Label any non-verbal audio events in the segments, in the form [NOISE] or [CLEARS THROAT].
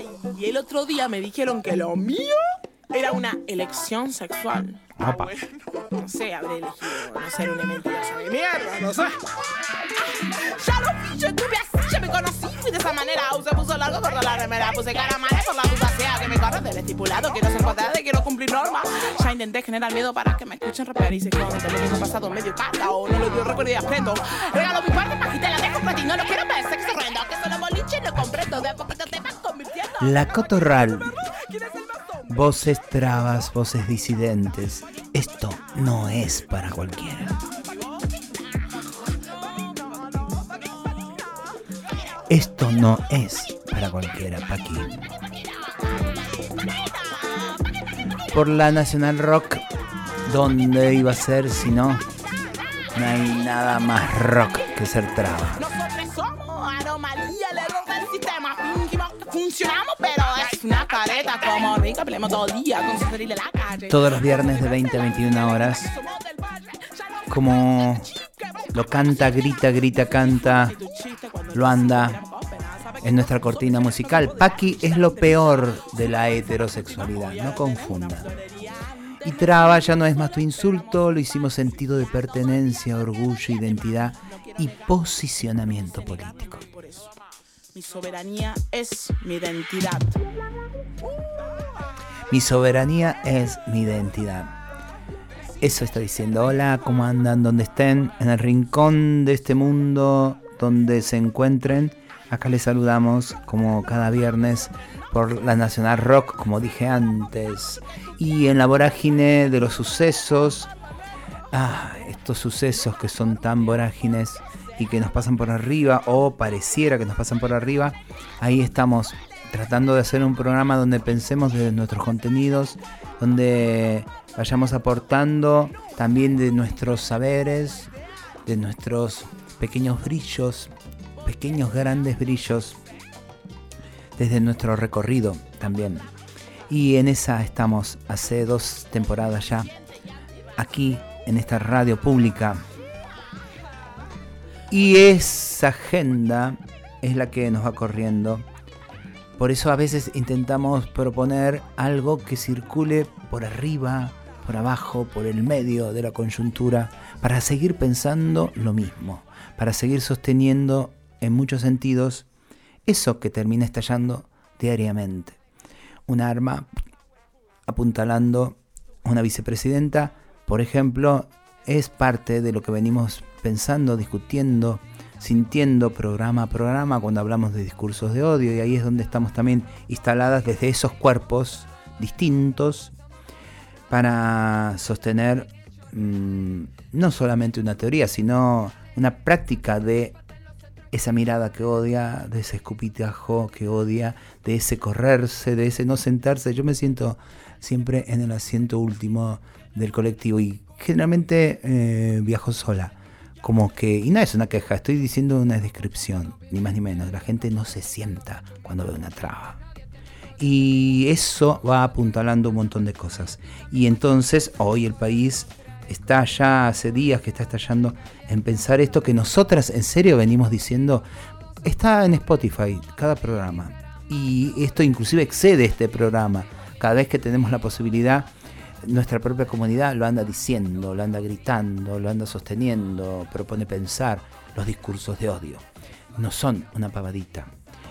Ay, y el otro día me dijeron que lo mío era una elección sexual. Ah, bueno, no sé, habré elegido no ser una mentirosa de mierda, no sé. Ya lo vi, yo estuve así, ya me conocí, fui de esa manera. Se puso largo por la remera, puse cara mala por la sea que me corre del estipulado. Quiero ser y quiero cumplir normas. Ya intenté generar miedo para que me escuchen rapear y se conten. Lo mismo pasado medio carta o no lo dio recuerdo y aprendo. Regalo mi parte, majita, la dejo ti, no lo quiero ver, sexo horrendo. Que solo boliche lo comprendo, de a poquito te vas convirtiendo. La cotorral. Voces trabas, voces disidentes. Esto no es para cualquiera. Esto no es para cualquiera, Paqui. Por la Nacional Rock, ¿dónde iba a ser si no? No hay nada más rock que ser traba. Nosotros somos anomalía, Todos los viernes de 20 a 21 horas. Como lo canta, grita, grita, canta, lo anda en nuestra cortina musical. Paqui es lo peor de la heterosexualidad, no confunda. Y traba ya no es más tu insulto, lo hicimos sentido de pertenencia, orgullo, identidad y posicionamiento político. Mi soberanía es mi identidad. Mi soberanía es mi identidad. Eso está diciendo. Hola, ¿cómo andan? Donde estén, en el rincón de este mundo donde se encuentren. Acá les saludamos como cada viernes por la Nacional Rock, como dije antes. Y en la vorágine de los sucesos, ah, estos sucesos que son tan vorágines y que nos pasan por arriba, o pareciera que nos pasan por arriba, ahí estamos tratando de hacer un programa donde pensemos de nuestros contenidos, donde vayamos aportando también de nuestros saberes, de nuestros pequeños brillos, pequeños grandes brillos desde nuestro recorrido también. Y en esa estamos hace dos temporadas ya, aquí en esta radio pública. Y esa agenda es la que nos va corriendo. Por eso a veces intentamos proponer algo que circule por arriba, por abajo, por el medio de la coyuntura, para seguir pensando lo mismo, para seguir sosteniendo en muchos sentidos eso que termina estallando diariamente. Un arma apuntalando a una vicepresidenta, por ejemplo, es parte de lo que venimos pensando, discutiendo, sintiendo programa a programa cuando hablamos de discursos de odio y ahí es donde estamos también instaladas desde esos cuerpos distintos para sostener mmm, no solamente una teoría, sino una práctica de esa mirada que odia, de ese escupitajo que odia, de ese correrse, de ese no sentarse. Yo me siento siempre en el asiento último del colectivo y generalmente eh, viajo sola. Como que, y no es una queja, estoy diciendo una descripción, ni más ni menos. La gente no se sienta cuando ve una traba. Y eso va apuntalando un montón de cosas. Y entonces hoy el país está ya hace días que está estallando en pensar esto que nosotras en serio venimos diciendo. Está en Spotify cada programa. Y esto inclusive excede este programa. Cada vez que tenemos la posibilidad, nuestra propia comunidad lo anda diciendo, lo anda gritando, lo anda sosteniendo, propone pensar los discursos de odio. No son una pavadita.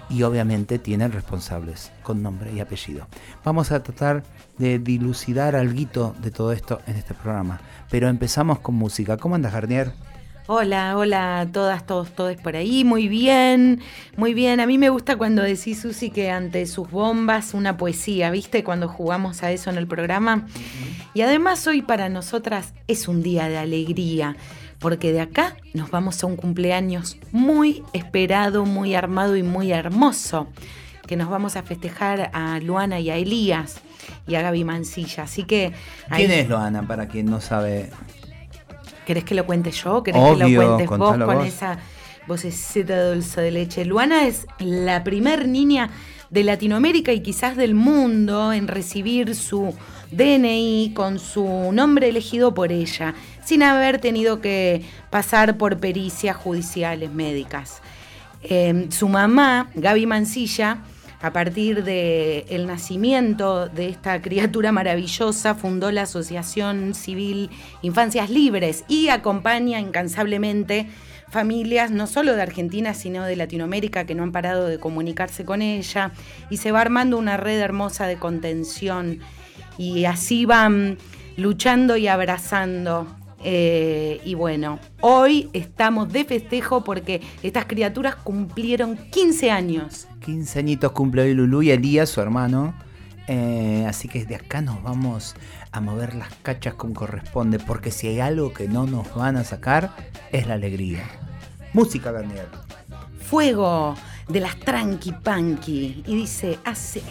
Y obviamente tienen responsables con nombre y apellido. Vamos a tratar de dilucidar algo de todo esto en este programa. Pero empezamos con música. ¿Cómo andas, Garnier? Hola, hola a todas, todos, todos por ahí. Muy bien, muy bien. A mí me gusta cuando decís, Susi, que ante sus bombas una poesía, ¿viste? Cuando jugamos a eso en el programa. Y además hoy para nosotras es un día de alegría, porque de acá nos vamos a un cumpleaños muy esperado, muy armado y muy hermoso, que nos vamos a festejar a Luana y a Elías y a Gaby Mancilla. Así que... ¿Quién es Luana, para quien no sabe? ¿Querés que lo cuente yo? ¿Querés que lo cuentes vos con esa vocecita dulce de leche? Luana es la primer niña de Latinoamérica y quizás del mundo en recibir su DNI con su nombre elegido por ella, sin haber tenido que pasar por pericias judiciales médicas. Eh, su mamá, Gaby Mancilla, a partir del nacimiento de esta criatura maravillosa, fundó la Asociación Civil Infancias Libres y acompaña incansablemente familias no solo de Argentina, sino de Latinoamérica que no han parado de comunicarse con ella y se va armando una red hermosa de contención y así van luchando y abrazando. Eh, y bueno, hoy estamos de festejo porque estas criaturas cumplieron 15 años. 15 añitos cumple hoy Lulú y Elías, su hermano. Eh, así que de acá nos vamos a mover las cachas como corresponde, porque si hay algo que no nos van a sacar, es la alegría. Música, Garnier. Fuego de las Tranqui Panqui. Y dice así.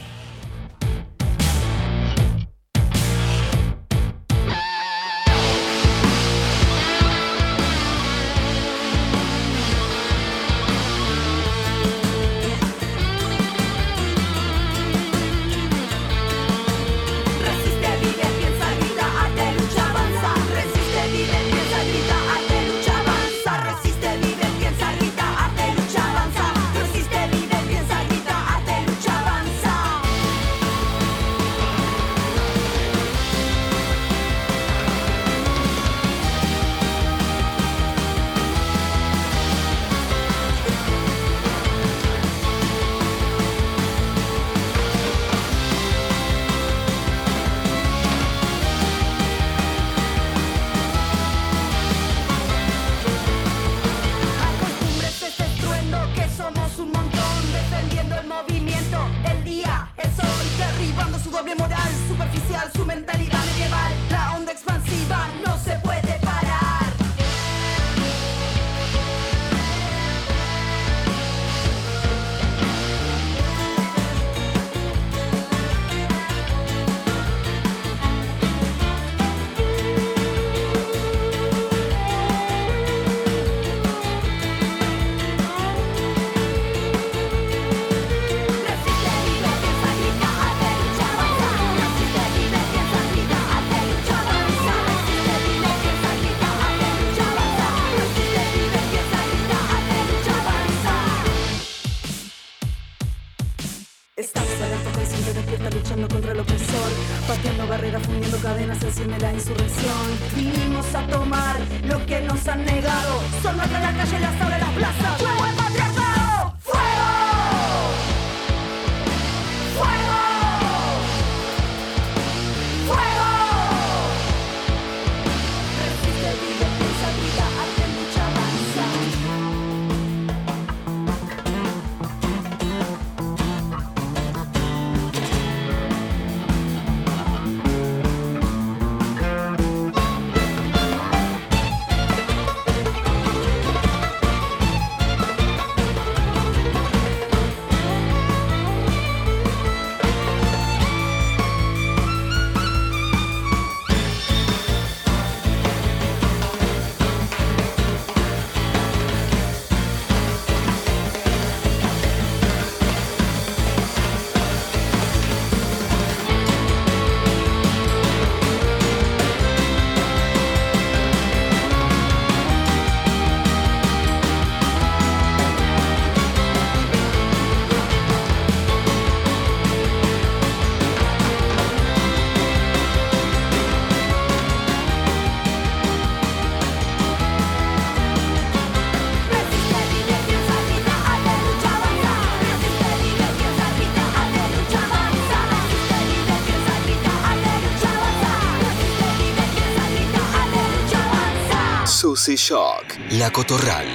Shock, La Cotorral.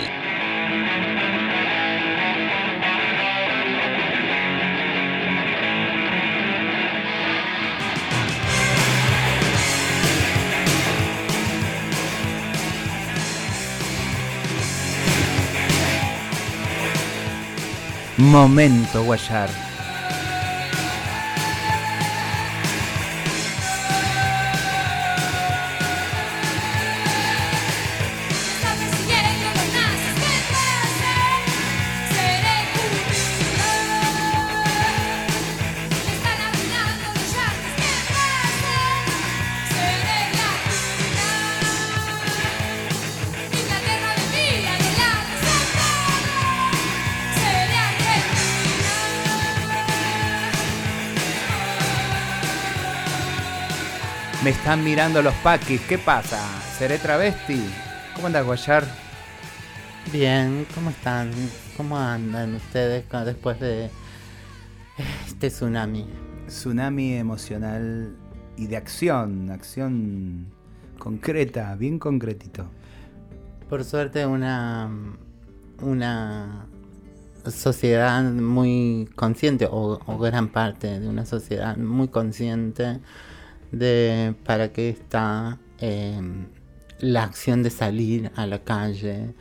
Momento Guayar. Están mirando los paquis. ¿Qué pasa? ¿Seré travesti? ¿Cómo anda Guayar? Bien, ¿cómo están? ¿Cómo andan ustedes después de este tsunami? Tsunami emocional y de acción, acción concreta, bien concretito. Por suerte una una sociedad muy consciente o, gran parte de una sociedad muy consciente de para qué está em, la acción de salir a la calle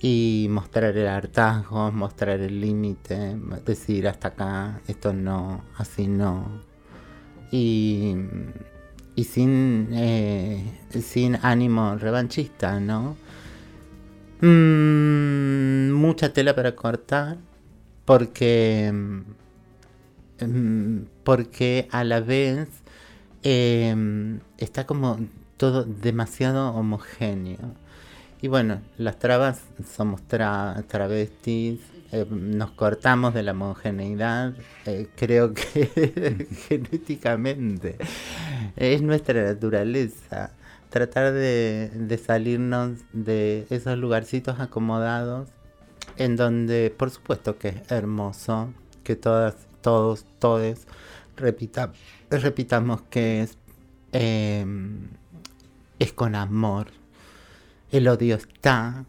y mostrar el hartazgo, mostrar el límite, decir hasta acá, esto no, así no. Y, y sin, eh, sin ánimo revanchista, ¿no? Mm, mucha tela para cortar porque, mm, porque a la vez em, está como todo demasiado homogéneo. Y bueno, las trabas somos travestis, eh, nos cortamos de la homogeneidad, eh, creo que [LAUGHS] genéticamente es nuestra naturaleza tratar de, salirnos de esos lugarcitos acomodados en donde por supuesto que es hermoso que todas, todos, todos repita, repitamos que es, em, es con amor. El odio está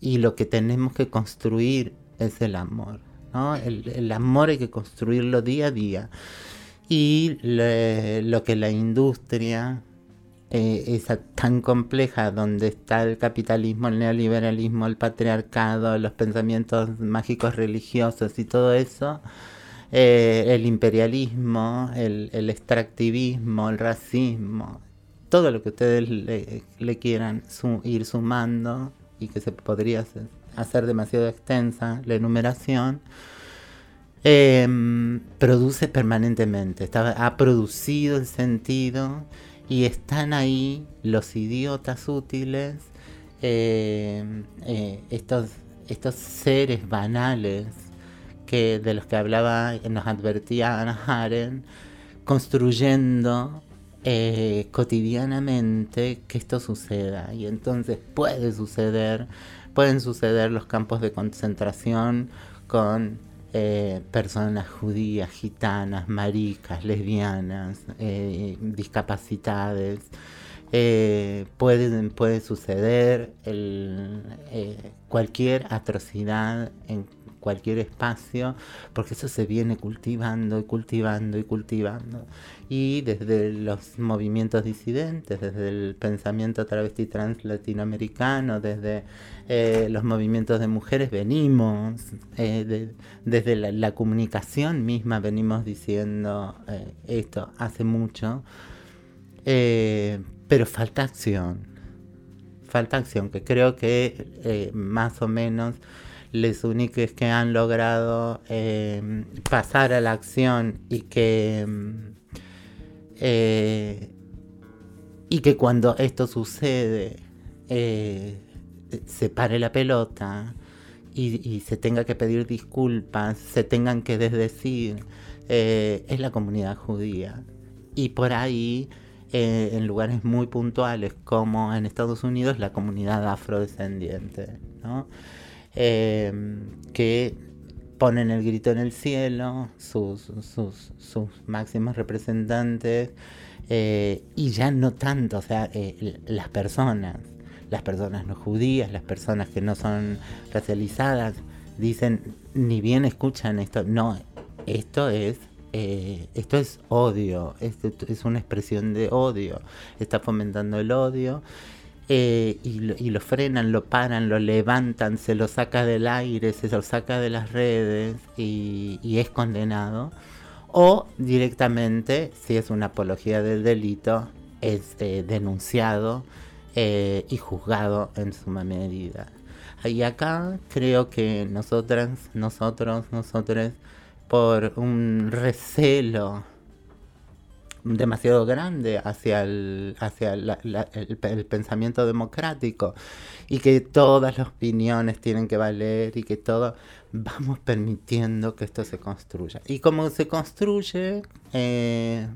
y lo que tenemos que construir es el amor. ¿no? El, amor hay que construirlo día a día. Y lo que la industria eh, esa tan compleja donde está el capitalismo, el neoliberalismo, el patriarcado, los pensamientos mágicos religiosos y todo eso, eh, el imperialismo, el, extractivismo, el racismo, todo lo que ustedes le, quieran ir sumando y que se podría hacer, demasiado extensa la enumeración, em, produce permanentemente, ha producido el sentido y están ahí los idiotas útiles, eh, eh, estos seres banales de los que hablaba, nos advertía Ana Haren, construyendo eh, cotidianamente que esto suceda. Y entonces puede suceder, pueden suceder los campos de concentración con eh, personas judías, gitanas, maricas, lesbianas, eh, discapacidades. Eh, puede, suceder cualquier atrocidad en cualquier espacio, porque eso se viene cultivando y cultivando y cultivando. Y desde los movimientos disidentes, desde el pensamiento travesti trans latinoamericano, desde eh, los movimientos de mujeres venimos, eh, desde la, comunicación misma venimos diciendo eh, esto hace mucho, pero falta acción, falta acción, que creo que más o menos les únicos que han logrado pasar a la acción y que y que cuando esto sucede se pare la pelota y, se tenga que pedir disculpas, se tengan que desdecir, eh, es la comunidad judía. Y por ahí, eh, en lugares muy puntuales como en Estados Unidos, la comunidad afrodescendiente, ¿no? Em, que ponen el grito en el cielo, sus, sus, máximos representantes, eh, y ya no tanto, o sea, las personas las personas no judías, las personas que no son racializadas, dicen, ni bien escuchan esto, no, esto es eh, esto es odio, esto es una expresión de odio, está fomentando el odio eh, y, lo, frenan, lo paran, lo levantan, se lo saca del aire, se lo saca de las redes y, es condenado. O directamente, si es una apología del delito, es eh, denunciado eh, y juzgado en suma medida. Y acá creo que nosotras, nosotros, nosotros, por un recelo demasiado grande hacia el, hacia el, pensamiento democrático y que todas las opiniones tienen que valer y que todo vamos permitiendo que esto se construya y como se construye eh,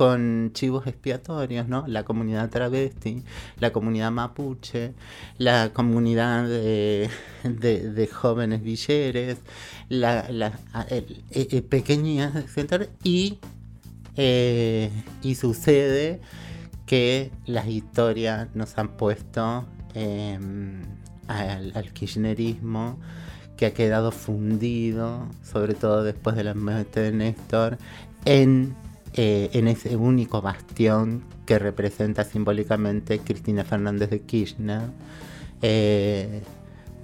con chivos expiatorios, ¿no? La comunidad travesti, la comunidad mapuche, la comunidad de, jóvenes villeres, la, la pequeñas, y, y sucede que las historias nos han puesto em, al, kirchnerismo que ha quedado fundido, sobre todo después de la muerte de Néstor, en, eh, en ese único bastión que representa simbólicamente Cristina Fernández de Kirchner, eh,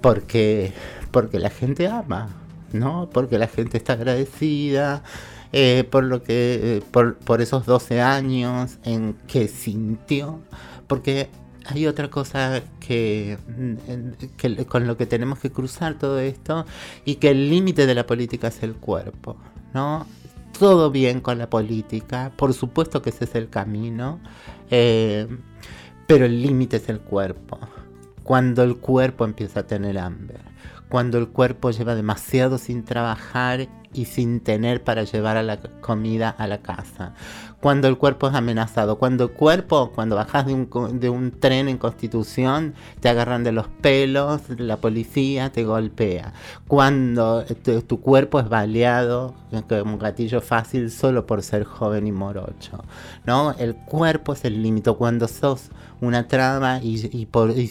porque, porque la gente ama, ¿no? Porque la gente está agradecida, eh, por lo que eh, por, esos 12 años en que sintió porque hay otra cosa que, mm, con lo que tenemos que cruzar todo esto y que el límite de la política es el cuerpo no todo bien con la política por supuesto que ese es el camino eh, pero el límite es el cuerpo. Cuando el cuerpo empieza a tener hambre cuando el cuerpo lleva demasiado sin trabajar y sin tener para llevar a la comida a la casa. Cuando el cuerpo es amenazado, cuando el cuerpo, cuando bajas de un, de un tren en Constitución, te agarran de los pelos, la policía te golpea. Cuando tu, cuerpo es baleado como un gatillo fácil solo por ser joven y morocho. ¿no? El cuerpo es el límite. Cuando sos una trama y, por, y,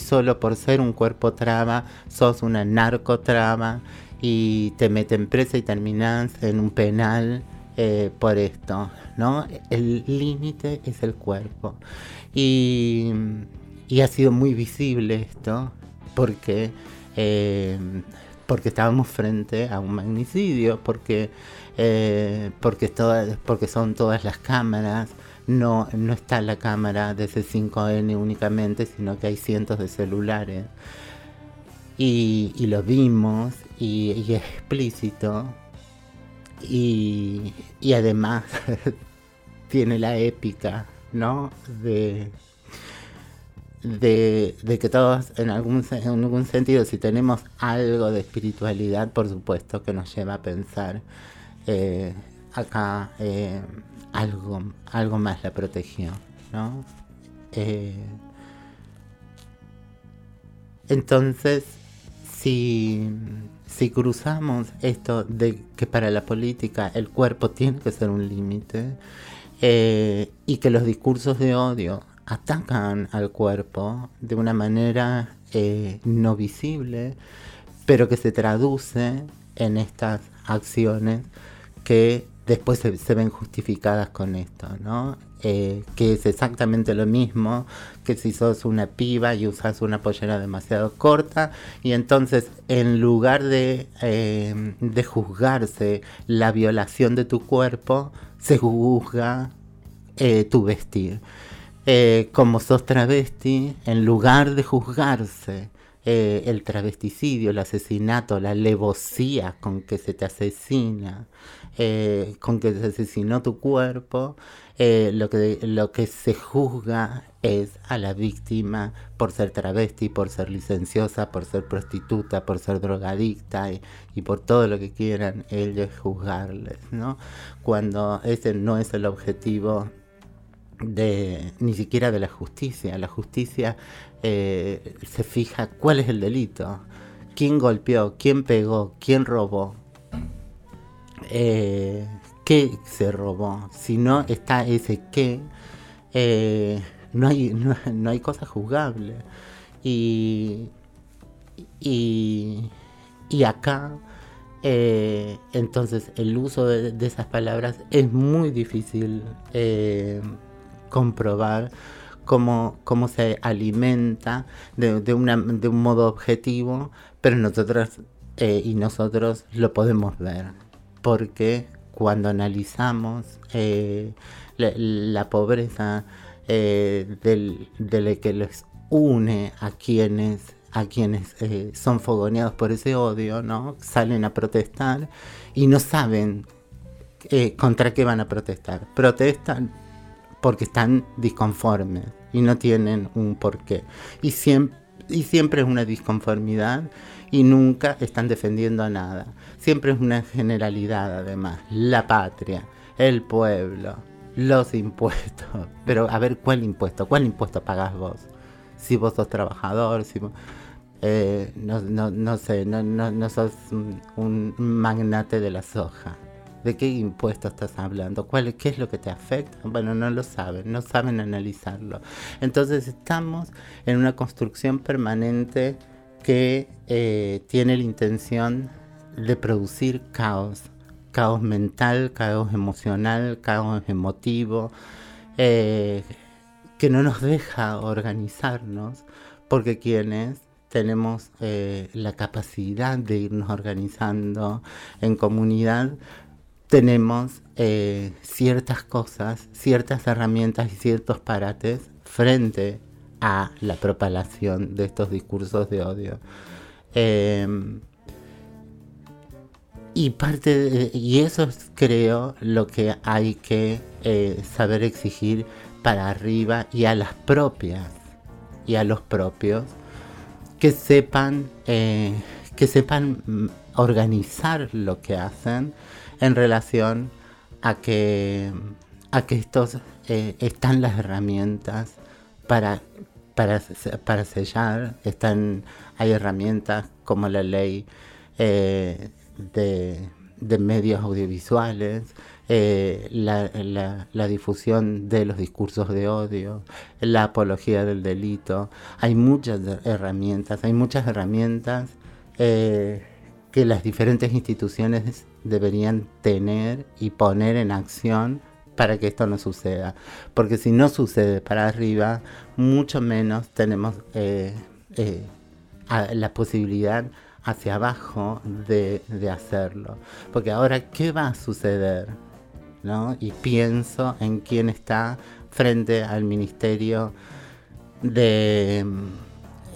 solo por ser un cuerpo trama sos una narcotrama y te meten presa y terminas en un penal eh, por esto, ¿no? El límite es el cuerpo. Y, ha sido muy visible esto porque, eh, porque estábamos frente a un magnicidio, porque, eh, porque, porque son todas las cámaras, no, no está la cámara de C5N únicamente, sino que hay cientos de celulares. Y, y lo vimos y, es explícito y, además [LAUGHS] tiene la épica, ¿no? De, de, que todos en algún, en algún sentido, si tenemos algo de espiritualidad, por supuesto que nos lleva a pensar eh, acá eh, algo, algo más la protegió, ¿no? Eh, entonces, si si cruzamos esto de que para la política el cuerpo tiene que ser un límite eh, y que los discursos de odio atacan al cuerpo de una manera eh, no visible, pero que se traduce en estas acciones que después se, ven justificadas con esto, ¿no? Eh, que es exactamente lo mismo que si sos una piba y usas una pollera demasiado corta y entonces en lugar de, eh, de juzgarse la violación de tu cuerpo, se juzga eh, tu vestir. como sos travesti, en lugar de juzgarse el travesticidio, el asesinato, la levosía con que se te asesina, eh, con que se asesinó tu cuerpo, eh, lo, que, lo que se juzga es a la víctima por ser travesti, por ser licenciosa, por ser prostituta, por ser drogadicta y, por todo lo que quieran ellos juzgarles, ¿no? Cuando ese no es el objetivo de ni siquiera de la justicia. La justicia eh, se fija cuál es el delito, quién golpeó, quién pegó, quién robó, eh, qué se robó. Si no está ese qué, eh, no, hay, [LAUGHS] no, hay cosa juzgable. Y, y, acá, eh, entonces, el uso de, esas palabras es muy difícil comprobar. Cómo, cómo, se alimenta de, de, de un modo objetivo, pero nosotros y nosotros lo podemos ver porque cuando analizamos eh, la, pobreza eh, de lo que les une a quienes a quienes eh, son fogoneados por ese odio, ¿no? Salen a protestar y no saben contra qué van a protestar. Protestan porque están disconformes y no tienen un porqué. Y siempre, y siempre es una disconformidad y nunca están defendiendo nada. Siempre es una generalidad además. La patria, el pueblo, los impuestos. [LAUGHS] Pero a ver, ¿cuál impuesto? ¿Cuál impuesto pagás vos? Si vos sos trabajador, si eh, no, sé, no, sos un, magnate de la soja. ¿De qué impuesto estás hablando? ¿Cuál, ¿Qué es lo que te afecta? Bueno, no lo saben, no saben analizarlo. Entonces estamos en una construcción permanente que eh, tiene la intención de producir caos, caos mental, caos emocional, caos emotivo, eh, que no nos deja organizarnos, porque quienes tenemos eh, la capacidad de irnos organizando en comunidad, tenemos ciertas cosas, ciertas herramientas y ciertos parates frente a la propalación de estos discursos de odio. Em, y parte y eso es, creo lo que hay que eh, saber exigir para arriba y a las propias y a los propios que sepan eh, que sepan mm, organizar lo que hacen en relación a que a que estos eh, están las herramientas para para, para sellar están hay herramientas como la ley de, medios audiovisuales, eh, la, difusión de los discursos de odio, la apología del delito. Hay muchas herramientas, hay muchas herramientas eh, que las diferentes instituciones deberían tener y poner en acción para que esto no suceda. Porque si no sucede para arriba, mucho menos tenemos eh, la posibilidad hacia abajo de, hacerlo. Porque ahora, ¿qué va a suceder? ¿No? Y pienso en quién está frente al Ministerio de,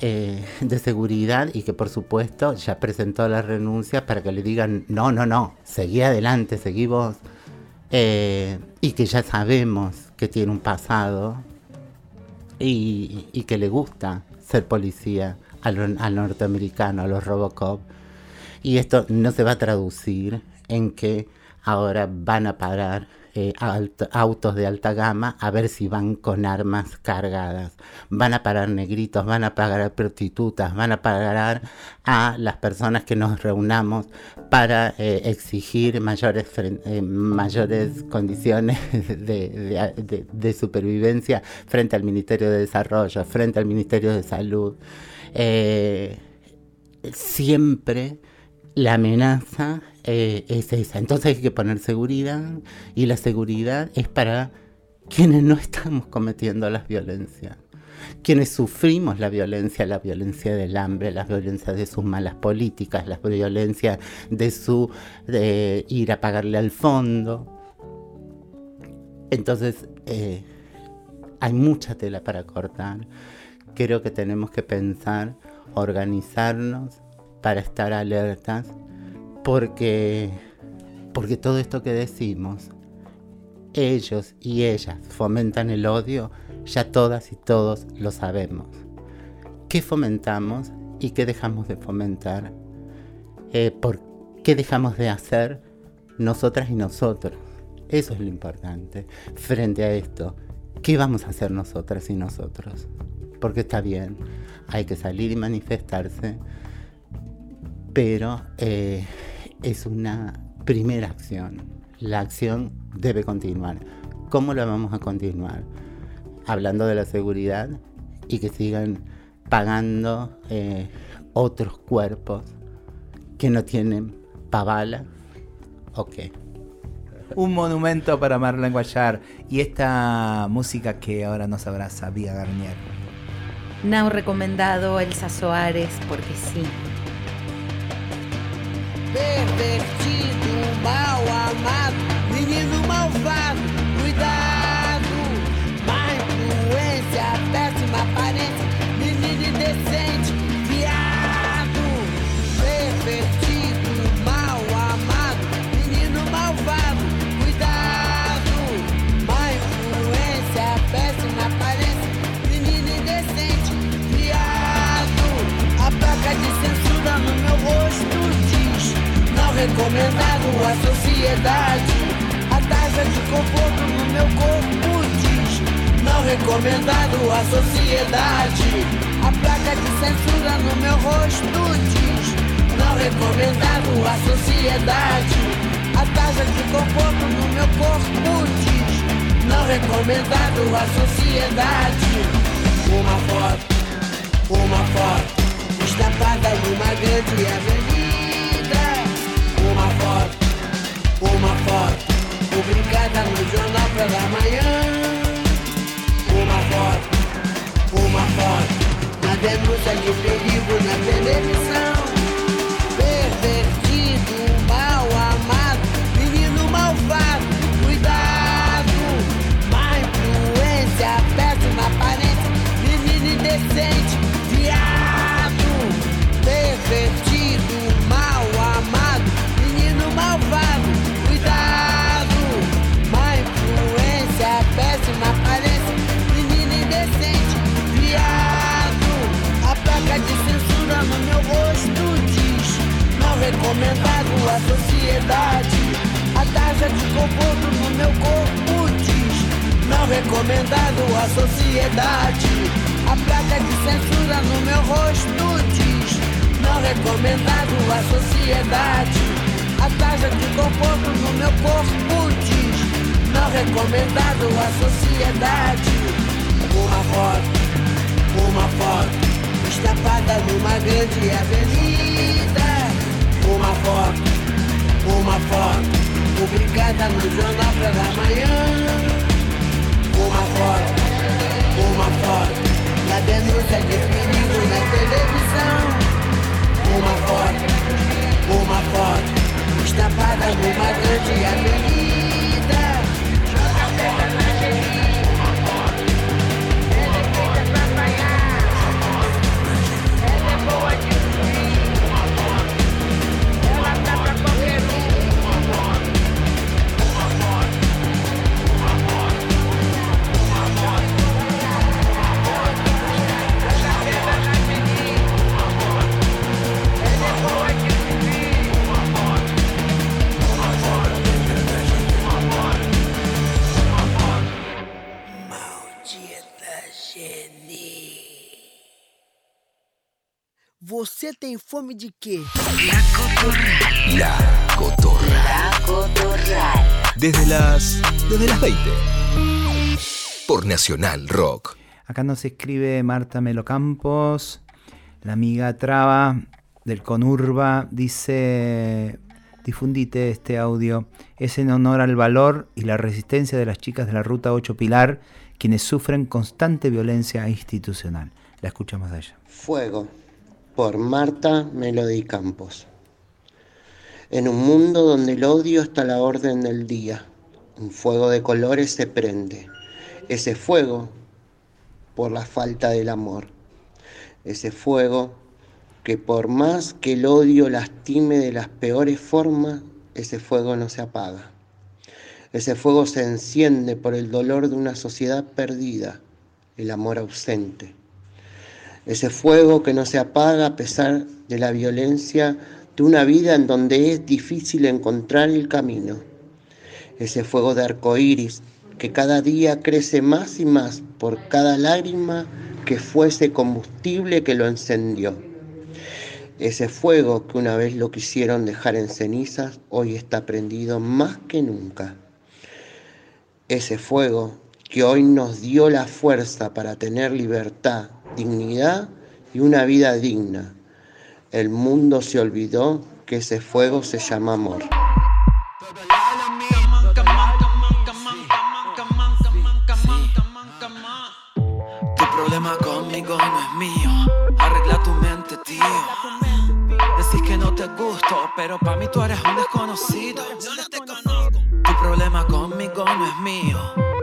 eh, de Seguridad y que por supuesto ya presentó la renuncia para que le digan, no, no, no, seguí adelante, seguí vos. Eh, y que ya sabemos que tiene un pasado y, que le gusta ser policía al, norteamericano, a los Robocop. Y esto no se va a traducir en que ahora van a parar eh, autos de alta gama a ver si van con armas cargadas. Van a parar negritos, van a parar prostitutas, van a parar a las personas que nos reunamos para eh, exigir mayores, eh, mayores condiciones [LAUGHS] de, de supervivencia frente al Ministerio de Desarrollo, frente al Ministerio de Salud. Siempre la amenaza eh, es esa. Entonces hay que poner seguridad y la seguridad es para quienes no estamos cometiendo las violencias. Quienes sufrimos la violencia, la violencia del hambre, las violencias de sus malas políticas, las violencias de su de ir a pagarle al fondo. Entonces, eh, hay mucha tela para cortar creo que tenemos que pensar, organizarnos para estar alertas, porque, porque todo esto que decimos, ellos y ellas fomentan el odio, ya todas y todos lo sabemos. ¿Qué fomentamos y qué dejamos de fomentar? Eh, ¿Por qué dejamos de hacer nosotras y nosotros? Eso es lo importante. Frente a esto, ¿qué vamos a hacer nosotras y nosotros? porque está bien, hay que salir y manifestarse, pero eh, es una primera acción. La acción debe continuar. ¿Cómo la vamos a continuar? Hablando de la seguridad y que sigan pagando eh, otros cuerpos que no tienen pabala. Ok. Un monumento para Marlene Guayar y esta música que ahora nos abraza, Vía Garnier. Now recomendado Elsa Soares, porque sí. Pervertido, recomendado à sociedade. A taxa de conforto no meu corpo diz: não recomendado à sociedade. A placa de censura no meu rosto diz: não recomendado à sociedade. A taxa de conforto no meu corpo diz: não recomendado à sociedade. Uma foto, uma foto, estampada numa grande avenida. Uma foto, uma foto, publicada no jornal pela manhã. Uma foto, uma foto, na denúncia de perigo na televisão. Pervertido, mal amado, menino malvado, cuidado. Má influência, péssima aparência, menino indecente, não recomendado à sociedade. A taxa de conforto no meu corpo diz não recomendado à sociedade. A placa de censura no meu rosto diz não recomendado à sociedade. A taxa de conforto no meu corpo diz não recomendado à sociedade. Uma foto, uma foto, estampada numa grande avenida. Uma foto, uma foto, publicada no jornal pela manhã. Uma foto, uma foto, na denúncia de perigo na televisão. Uma foto, uma foto, estampada numa grande avenida. Você tem fome de quê? La Cotorral. Desde las. Desde las 20. Por Nacional Rock. Acá nos escribe Marta Melocampos, la amiga Traba del Conurba, dice, difundite este audio, es en honor al valor y la resistencia de las chicas de la Ruta 8 Pilar, quienes sufren constante violencia institucional. La escuchamos a ella. Fuego, por Marta Melody Campos. En un mundo donde el odio está a la orden del día, un fuego de colores se prende. Ese fuego por la falta del amor. Ese fuego que por más que el odio lastime de las peores formas, ese fuego no se apaga. Ese fuego se enciende por el dolor de una sociedad perdida, el amor ausente. Ese fuego que no se apaga a pesar de la violencia de una vida en donde es difícil encontrar el camino. Ese fuego de arcoíris que cada día crece más y más por cada lágrima que fuese combustible que lo encendió. Ese fuego que una vez lo quisieron dejar en cenizas, hoy está prendido más que nunca. Ese fuego que hoy nos dio la fuerza para tener libertad, dignidad y una vida digna. El mundo se olvidó que ese fuego se llama amor. Tu problema conmigo no es mío. Arregla tu mente, tío. Decís que no te gusto, pero para mí tú eres un desconocido. Yo no te conozco. Tu problema conmigo no es mío.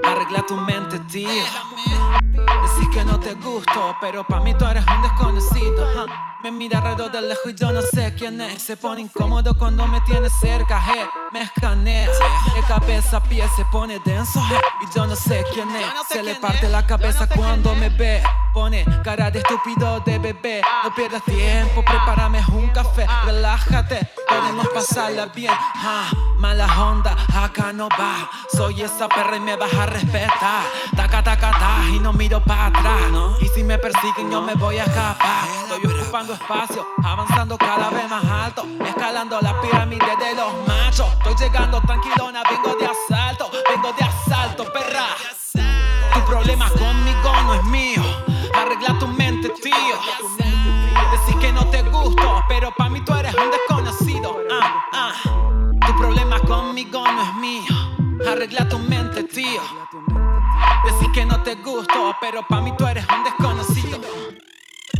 Arregla tu mente, tío. Decís que no te gusto, pero para mí tú eres un desconocido. Me mira alrededor de lejos y yo no sé quién es. Se pone incómodo cuando me tiene cerca, je. Me escanea. De cabeza a pie se pone denso, je. Y yo no sé quién es. Se le parte la cabeza cuando me ve. Pone cara de estúpido de bebé. No pierdas tiempo, prepárame un café. Relájate, podemos pasarla bien. ja. Mala onda, acá no va. Soy esa perra y me vas a respetar. Taca, taca, ta, y no miro para atrás. Y si me persiguen, yo me voy a escapar. Estoy ocupando espacio, avanzando cada vez más alto. Escalando la pirámide de los machos. Estoy llegando tranquilona, vengo de asalto, vengo de asalto, perra. Tu problema conmigo no es mío. Arregla tu mente, tío. Decís que no te gusto, pero para mí tú eres un desconocido. Conmigo no es mío. Arregla tu mente, tío. Decís que no te gusto, pero para mí tú eres un desconocido.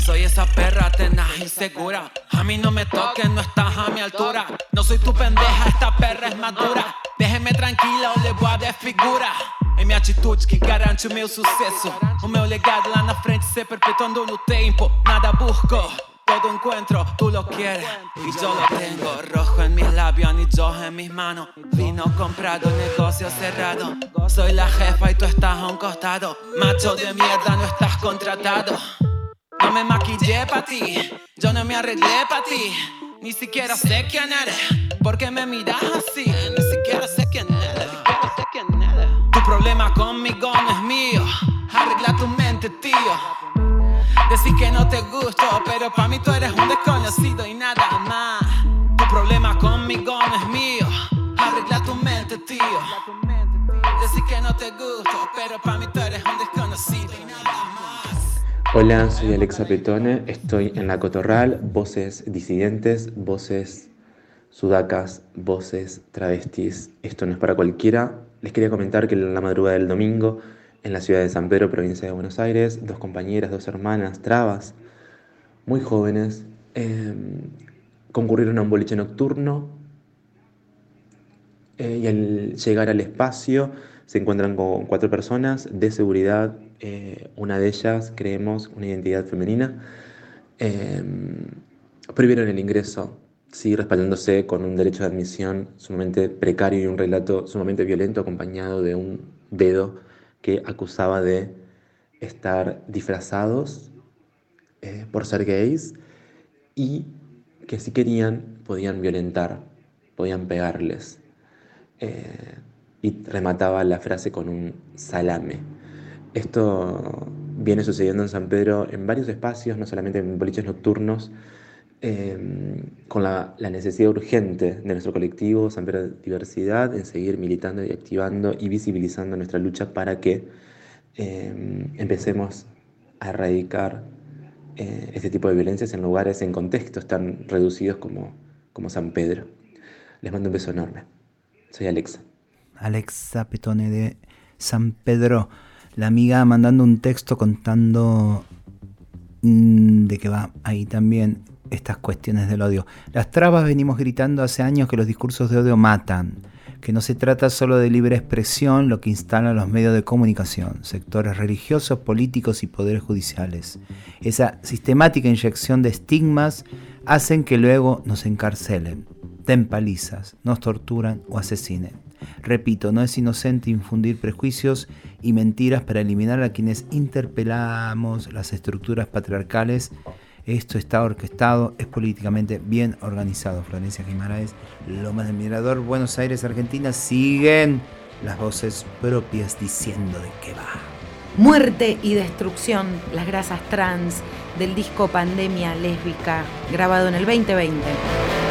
Soy esa perra tenaz, insegura. A mí no me toques, no estás a mi altura. No soy tu pendeja, esta perra es madura. Déjeme tranquila o le voy a desfigurar. É minha atitude que garante o meu sucesso. O meu legado lá na frente se perpetuando no tempo. Nada busco. Todo encuentro, tú lo quieres. Y yo lo tengo Rojo en mis labios, anillos en mis manos. Vino comprado, negocio cerrado. Soy la jefa y tú estás a un costado. Macho de mierda, no estás contratado. No me maquillé pa' ti Yo no me arreglé pa' ti. Ni siquiera sé quién eres ¿Por qué me miras así? Ni siquiera sé quién eres. Tu problema conmigo no es mío. Arregla tu mente, tío Decís que no te gusto, pero para mí tú eres un desconocido y nada más. Tu problema conmigo no es mío. Arregla tu mente, tío. Decís que no te gusto, pero para mí tú eres un desconocido y nada más. Hola, soy Alexa Petone, estoy en La Cotorral, voces disidentes, voces sudacas, voces travestis. Esto no es para cualquiera. Les quería comentar que en la madrugada del domingo en la ciudad de San Pedro, provincia de Buenos Aires, dos compañeras, dos hermanas, trabas, muy jóvenes, em, concurrieron a un boliche nocturno eh, y al llegar al espacio se encuentran con cuatro personas de seguridad, eh, una de ellas, creemos, una identidad femenina, em, prohibieron el ingreso, sí, respaldándose con un derecho de admisión sumamente precario y un relato sumamente violento acompañado de un dedo que acusaba de estar disfrazados eh, por ser gays y que si querían podían violentar, podían pegarles. Eh, y remataba la frase con un salame. Esto viene sucediendo en San Pedro en varios espacios, no solamente en boliches nocturnos, Em, con la, necesidad urgente de nuestro colectivo San Pedro Diversidad en seguir militando y activando y visibilizando nuestra lucha para que em, empecemos a erradicar eh, este tipo de violencias en lugares, en contextos tan reducidos como, como San Pedro. Les mando un beso enorme. Soy Alexa. Alexa Petone de San Pedro, la amiga mandando un texto contando mm, de que va ahí también estas cuestiones del odio. Las trabas venimos gritando hace años que los discursos de odio matan, que no se trata solo de libre expresión lo que instalan los medios de comunicación, sectores religiosos, políticos y poderes judiciales. Esa sistemática inyección de estigmas hacen que luego nos encarcelen, den palizas, nos torturan o asesinen. Repito, no es inocente infundir prejuicios y mentiras para eliminar a quienes interpelamos las estructuras patriarcales esto está orquestado, es políticamente bien organizado. Florencia Guimaraes, Lomas del Mirador, Buenos Aires, Argentina, siguen las voces propias diciendo de qué va. Muerte y destrucción, las grasas trans del disco Pandemia Lésbica, grabado en el 2020.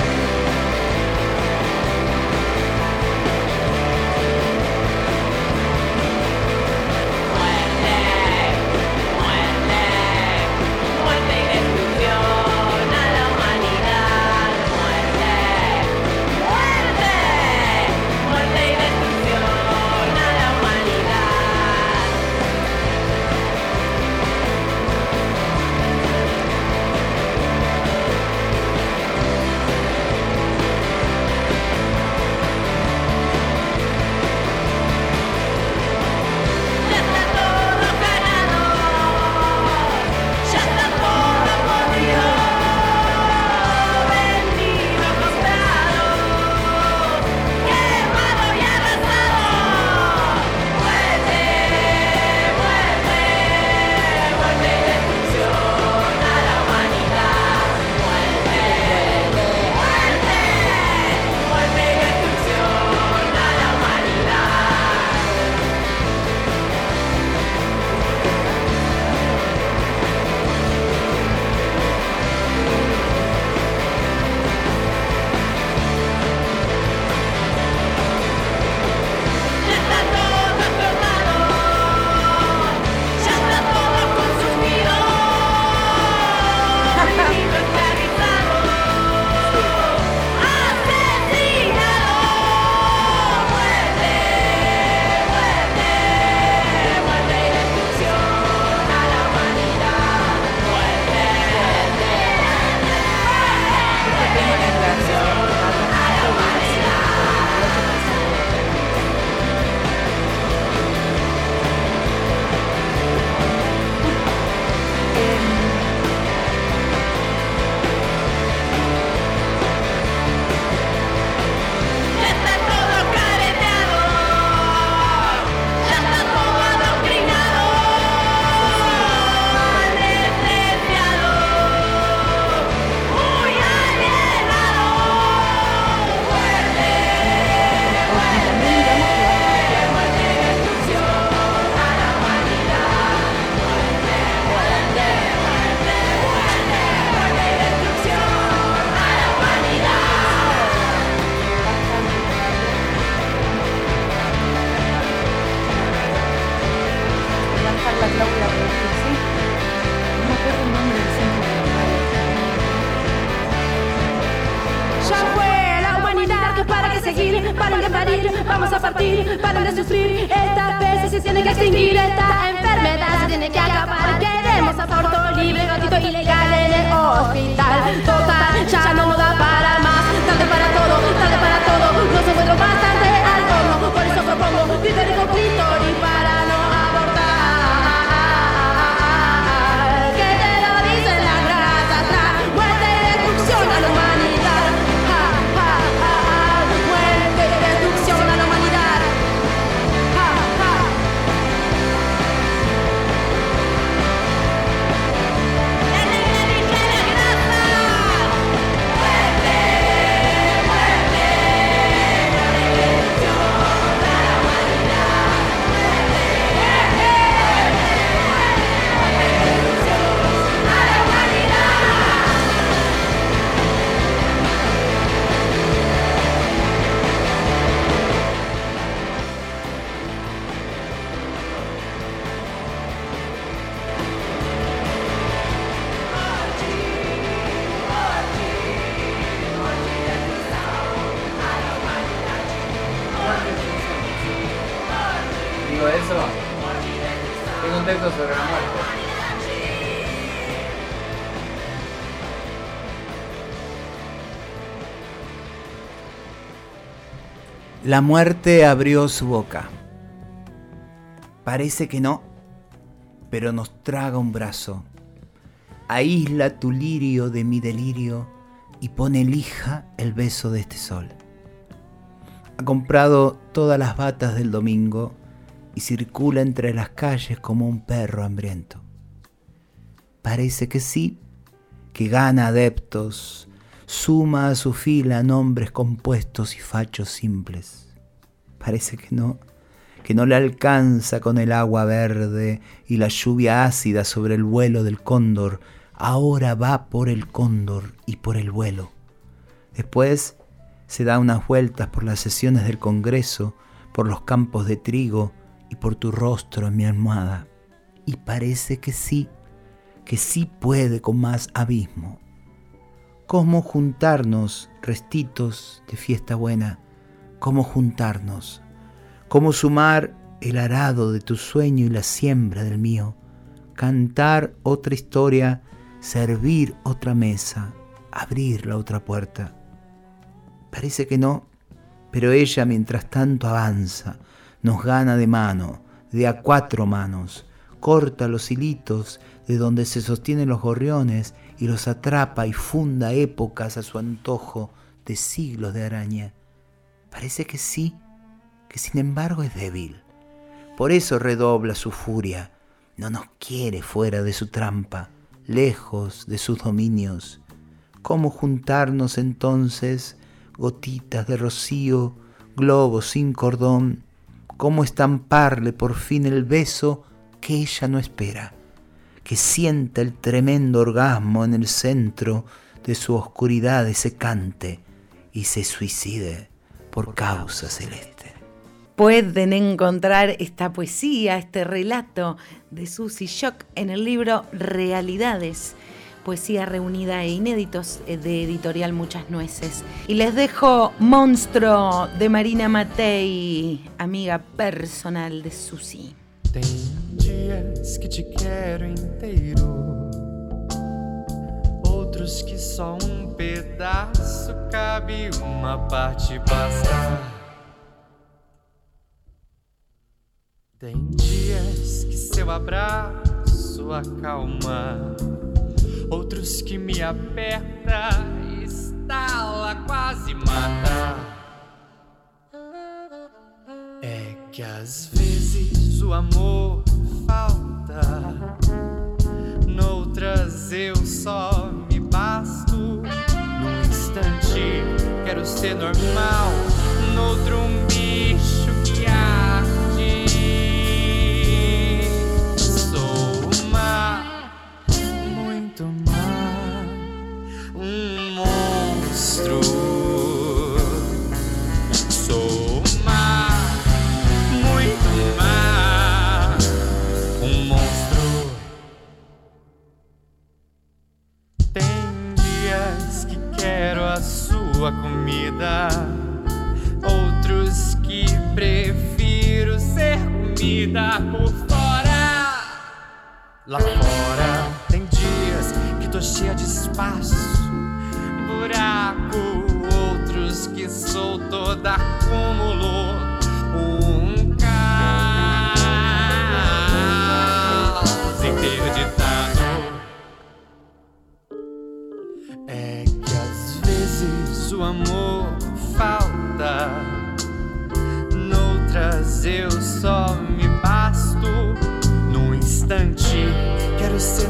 Vamos a partir, para de sufrir. Esta vez se tiene que extinguir, esta enfermedad se tiene que acabar. Queremos aborto libre, gatito ilegal en el hospital. Total, ya no da para más, la muerte. La muerte abrió su boca. Parece que no, pero nos traga un brazo. Aísla tu lirio de mi delirio y pone lija el beso de este sol. Ha comprado todas las batas del domingo y circula entre las calles como un perro hambriento. Parece que sí, que gana adeptos, suma a su fila nombres compuestos y fachos simples. Parece que no, que no le alcanza con el agua verde y la lluvia ácida sobre el vuelo del cóndor. Ahora va por el cóndor y por el vuelo. Después se da unas vueltas por las sesiones del Congreso, por los campos de trigo y por tu rostro en mi almohada. Y parece que sí, que sí puede con más abismo. ¿Cómo juntarnos, restitos de fiesta buena? ¿Cómo juntarnos? ¿Cómo sumar el arado de tu sueño y la siembra del mío? Cantar otra historia, servir otra mesa, abrir la otra puerta. Parece que no, pero ella mientras tanto avanza, nos gana de mano, de a cuatro manos, corta los hilitos de donde se sostienen los gorriones y los atrapa y funda épocas a su antojo de siglos de araña. Parece que sí, que sin embargo es débil. Por eso redobla su furia, no nos quiere fuera de su trampa, lejos de sus dominios. ¿Cómo juntarnos entonces, gotitas de rocío, globos sin cordón? ¿Cómo estamparle por fin el beso que ella no espera? Que sienta el tremendo orgasmo en el centro de su oscuridad ese cante y se suicide por causa celeste. Pueden encontrar esta poesía, este relato de Susy Shock en el libro Realidades, poesía reunida e inéditos eh, de editorial Muchas Nueces. Y les dejo Monstruo de Marina Matei, amiga personal de Susy. Tem dias que te quero inteiro, outros que só um pedaço cabe, uma parte basta. Tem dias que seu abraço acalma, outros que me aperta, estala, quase mata. É que às vezes o amor falta, noutras eu só me basto. Num instante quero ser normal, noutro um sua comida. Outros que prefiro ser comida por fora. Lá fora tem dias que tô cheia de espaço, buraco. Outros que sou toda acúmulo amor falta, noutras eu só me basto. Num instante quero ser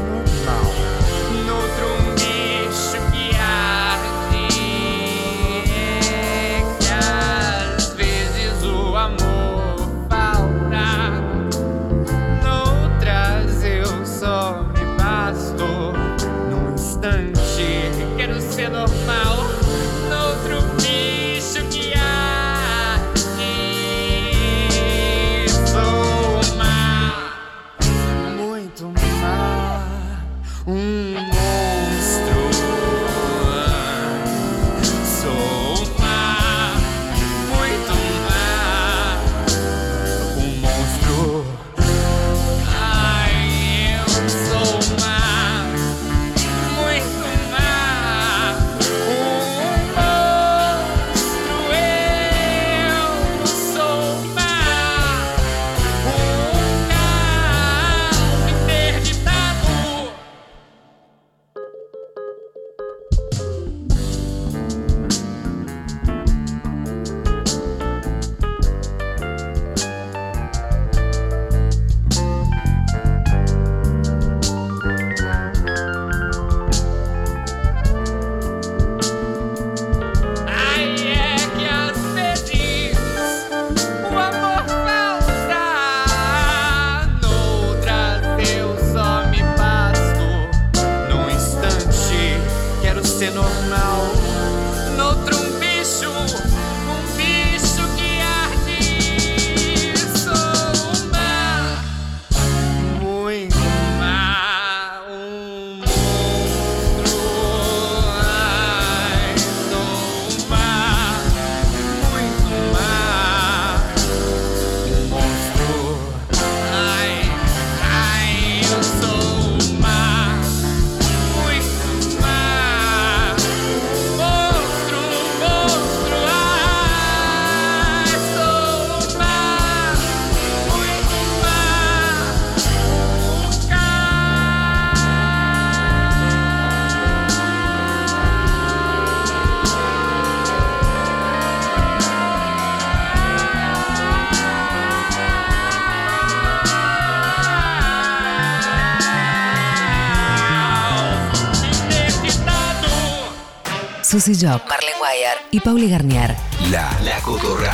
Susy Jock, Marlene Guayar y Pauli Garnier. La, la Cotorral.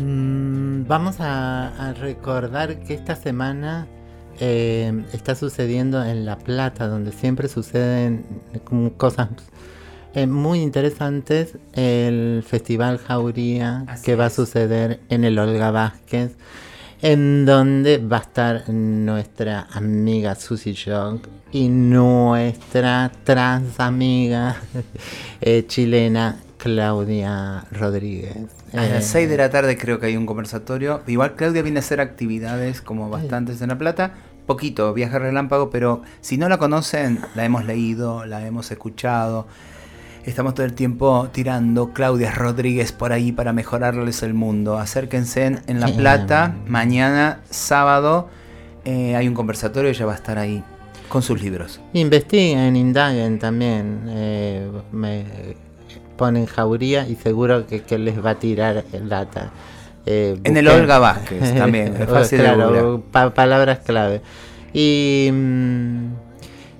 Mm, Vamos a, a recordar que esta semana eh, está sucediendo en La Plata, donde siempre suceden cosas eh, muy interesantes, el Festival Jauría que va a suceder en el Olga Vázquez, en donde va a estar nuestra amiga Susy Jock y nuestra trans amiga [LAUGHS] eh, chilena Claudia Rodríguez. A Eh, las 6 de la tarde creo que hay un conversatorio. Igual Claudia viene a hacer actividades como bastantes en La Plata. Poquito, viaje relámpago, pero si no la conocen, la hemos leído, la hemos escuchado. Estamos todo el tiempo tirando Claudia Rodríguez por ahí para mejorarles el mundo. Acérquense en, en La. Plata, mañana, sábado, eh, hay un conversatorio y ella va a estar ahí con sus libros. Investiguen, indaguen también. eh, me ponen jauría y seguro que, que les va a tirar el data. Eh, En el Olga Vázquez también, [LAUGHS] es fácil de claro, pa- palabras clave. Y, mm,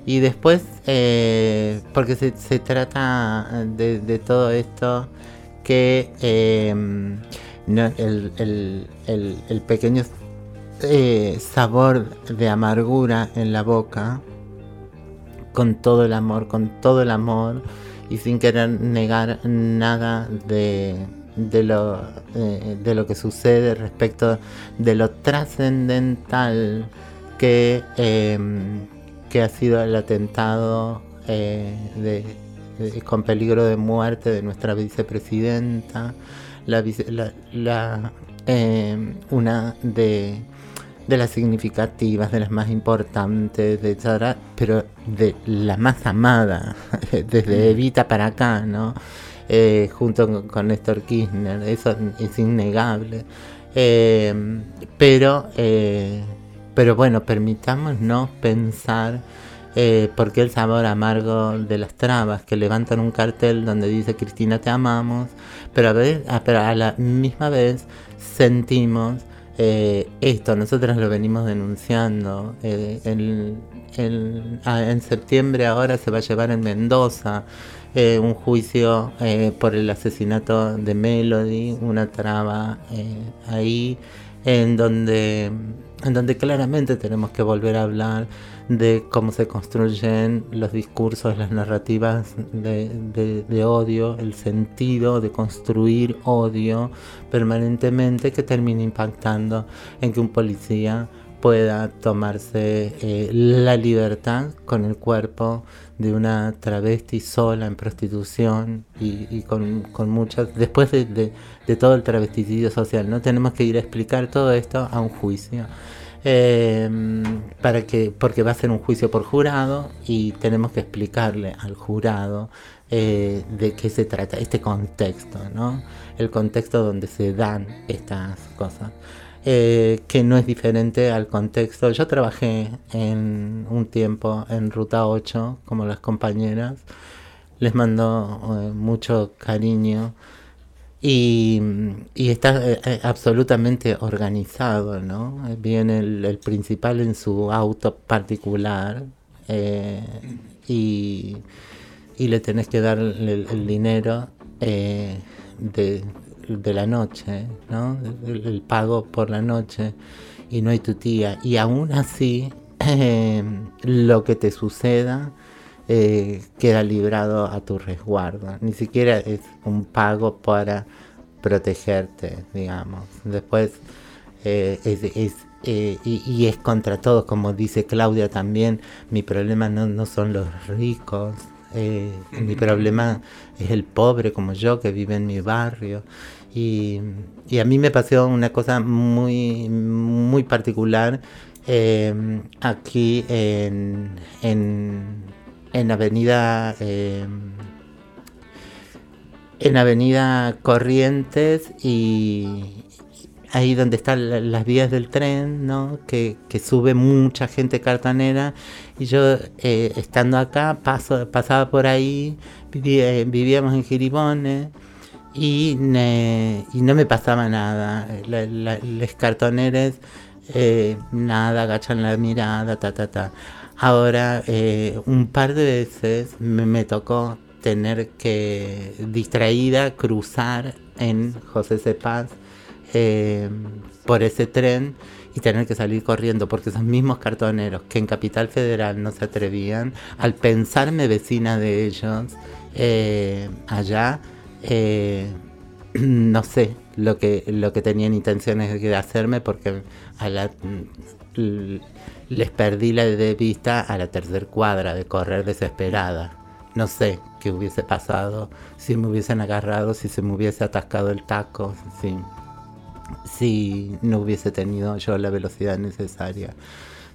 y después, eh, porque se, se trata de, todo esto, que no- el, el- el- pequeño eh, sabor de amargura en la boca, con todo el amor, con todo el amor, y sin querer negar nada de, de lo, eh, de lo que sucede respecto de lo trascendental que, eh, que ha sido el atentado eh, de- de- con peligro de muerte de nuestra vicepresidenta, la, vice- la- la- eh, una de, de las significativas, de las más importantes, de Zara, pero de la más amada, [LAUGHS] desde Evita para acá, ¿no? Eh, junto con, con Néstor Kirchner, eso es innegable. Pero, pero bueno, permitámonos pensar eh, por qué el sabor amargo de las trabas que levantan un cartel donde dice Cristina te amamos, pero a, ver, a, pero a la misma vez sentimos eh, esto, nosotros lo venimos denunciando. eh, ah, en septiembre ahora se va a llevar en Mendoza eh, un juicio eh, por el asesinato de Melody, una traba ahí, en donde, en donde claramente tenemos que volver a hablar de cómo se construyen los discursos, las narrativas de, de- odio, el sentido de construir odio permanentemente que termina impactando en que un policía pueda tomarse eh, la libertad con el cuerpo de una travesti sola en prostitución y, y con, muchas después de, todo el travesticidio social no tenemos que ir a explicar todo esto a un juicio eh, para que porque va a ser un juicio por jurado y tenemos que explicarle al jurado eh, de qué se trata este contexto no el contexto donde se dan estas cosas eh, que no es diferente al contexto. Yo trabajé en un tiempo en Ruta 8 como las compañeras. Les mando eh, mucho cariño y, está eh, absolutamente organizado, ¿no? Viene el, principal en su auto particular y, le tenés que dar el, dinero de, de la noche, ¿no? El, pago por la noche y no hay tu tía. Y aún así, eh, lo que te suceda eh, queda librado a tu resguardo. Ni siquiera es un pago para protegerte, digamos. Después eh, es, eh, y, y es contra todos, como dice Claudia también, mi problema no, no son los ricos, eh, mi problema es el pobre como yo que vive en mi barrio. Y, y a mí me pasó una cosa muy, muy particular eh, aquí en, en, en Avenida... eh, en Avenida Corrientes y ahí donde están la- las vías del tren, ¿no? Que, que sube mucha gente cartanera y yo eh, estando acá paso, pasaba por ahí, viví- eh, vivíamos en Giribones y, ne- y no me pasaba nada. Los cartoneros eh, nada, agachan la mirada, ta, ta, ta. Ahora, eh, un par de veces me, me tocó tener que, distraída, cruzar en José Cepaz eh, por ese tren y tener que salir corriendo porque esos mismos cartoneros que en Capital Federal no se atrevían, al pensarme vecina de ellos eh, allá, eh, [CLEARS THROAT] no sé lo que, lo que tenían intenciones de hacerme porque a la, l- les perdí la de vista a la tercer cuadra de correr desesperada. No sé qué hubiese pasado si me hubiesen agarrado, si se me hubiese atascado el taco, si, si no hubiese tenido yo la velocidad necesaria.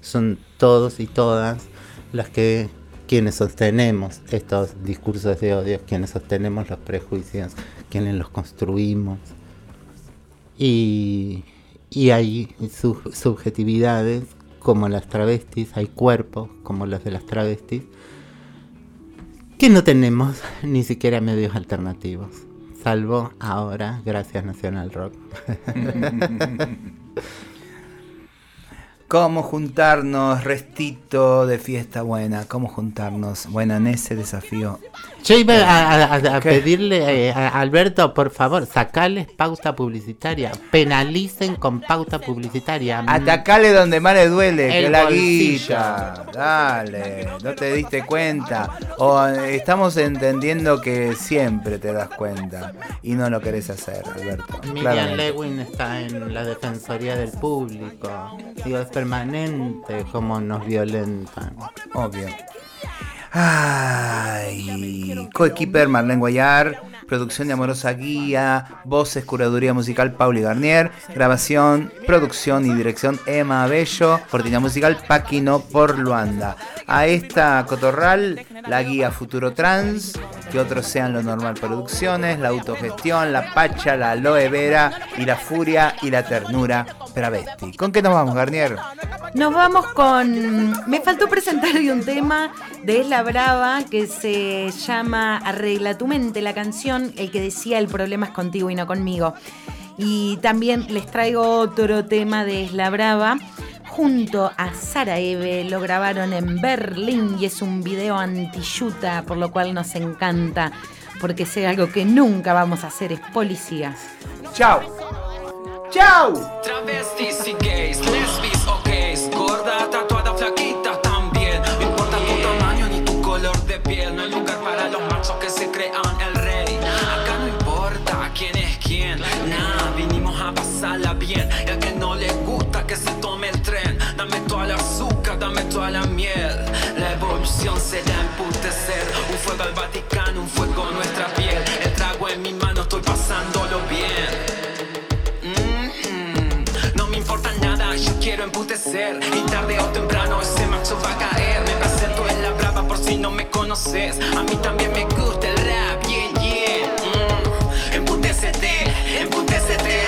Son todos y todas las que quienes sostenemos estos discursos de odio, quienes sostenemos los prejuicios, quienes los construimos. Y, y hay su- subjetividades como las travestis, hay cuerpos como los de las travestis, que no tenemos ni siquiera medios alternativos, salvo ahora, gracias Nacional Rock. [LAUGHS] ¿Cómo juntarnos, restito de fiesta buena? ¿Cómo juntarnos? Buena en ese desafío. Yo iba a, pedirle eh, a Alberto, por favor, sacarles pauta publicitaria, penalicen con pauta publicitaria. Atacale donde más le duele, que El la bolsillo. guita. Dale, no te diste cuenta. O estamos entendiendo que siempre te das cuenta y no lo querés hacer, Alberto. Miriam claramente. Lewin está en la Defensoría del Público. Digo, es permanente como nos violentan. Obvio. Ay, coequiper Marlene Guayar, producción de Amorosa Guía, voces, curaduría musical Pauli Garnier, grabación, producción y dirección Emma Bello, cortina musical Paquino por Luanda. A esta cotorral, la guía Futuro Trans, que otros sean lo normal producciones, la autogestión, la pacha, la aloe vera y la furia y la ternura travesti. ¿Con qué nos vamos, Garnier? Nos vamos con. Me faltó presentar hoy un tema de Esla Brava que se llama Arregla tu mente, la canción, el que decía el problema es contigo y no conmigo. Y también les traigo otro tema de Esla Brava. Junto a Sara Eve lo grabaron en Berlín y es un video anti-yuta, por lo cual nos encanta, porque sé algo que nunca vamos a hacer es policías. ¡Chao! ¡Chao! Fuego al Vaticano, un fuego a nuestra piel. El trago en mi mano, estoy pasándolo bien. Mm, No me importa nada, yo quiero emputecer. Y tarde o temprano ese macho va a caer. Me presento en la brava por si no me conoces. A mí también me gusta el rap, yeah, yeah. Mm. Emputecete, emputecete